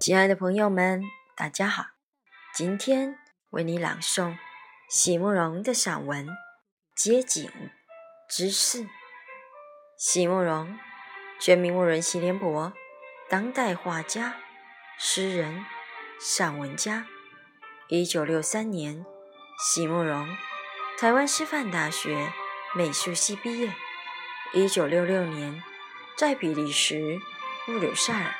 亲爱的朋友们，大家好！今天为你朗诵席慕容的散文《街景之四》。席慕容，全名慕容席联博，当代画家、诗人、散文家。一九六三年，席慕容台湾师范大学美术系毕业。一九六六年，在比利时布鲁塞尔。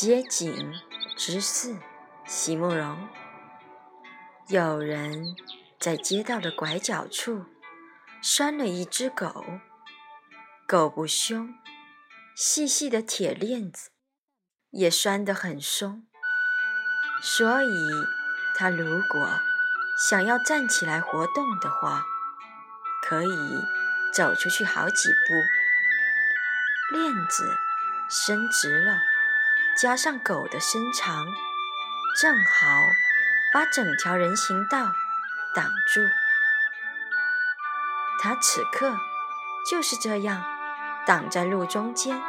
街景之四，席慕容。有人在街道的拐角处拴了一只狗，狗不凶，细细的铁链子也拴得很松，所以它如果想要站起来活动的话，可以走出去好几步。链子伸直了。加上狗的身长，正好把整条人行道挡住。他此刻就是这样挡在路中间。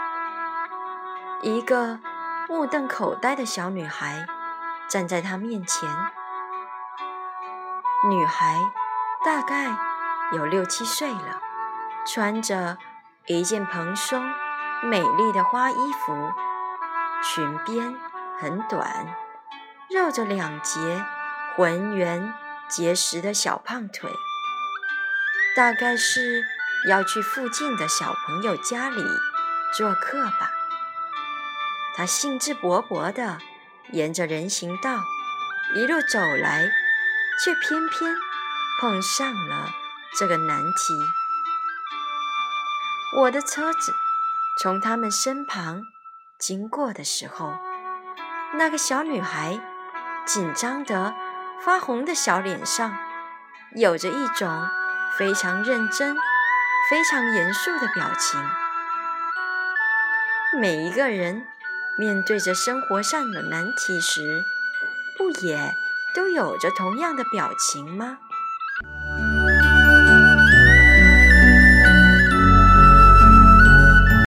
一个目瞪口呆的小女孩站在他面前。女孩大概有六七岁了，穿着一件蓬松美丽的花衣服。裙边很短，绕着两截浑圆结实的小胖腿，大概是要去附近的小朋友家里做客吧。他兴致勃勃地沿着人行道一路走来，却偏偏碰上了这个难题。我的车子从他们身旁。经过的时候，那个小女孩紧张得发红的小脸上，有着一种非常认真、非常严肃的表情。每一个人面对着生活上的难题时，不也都有着同样的表情吗？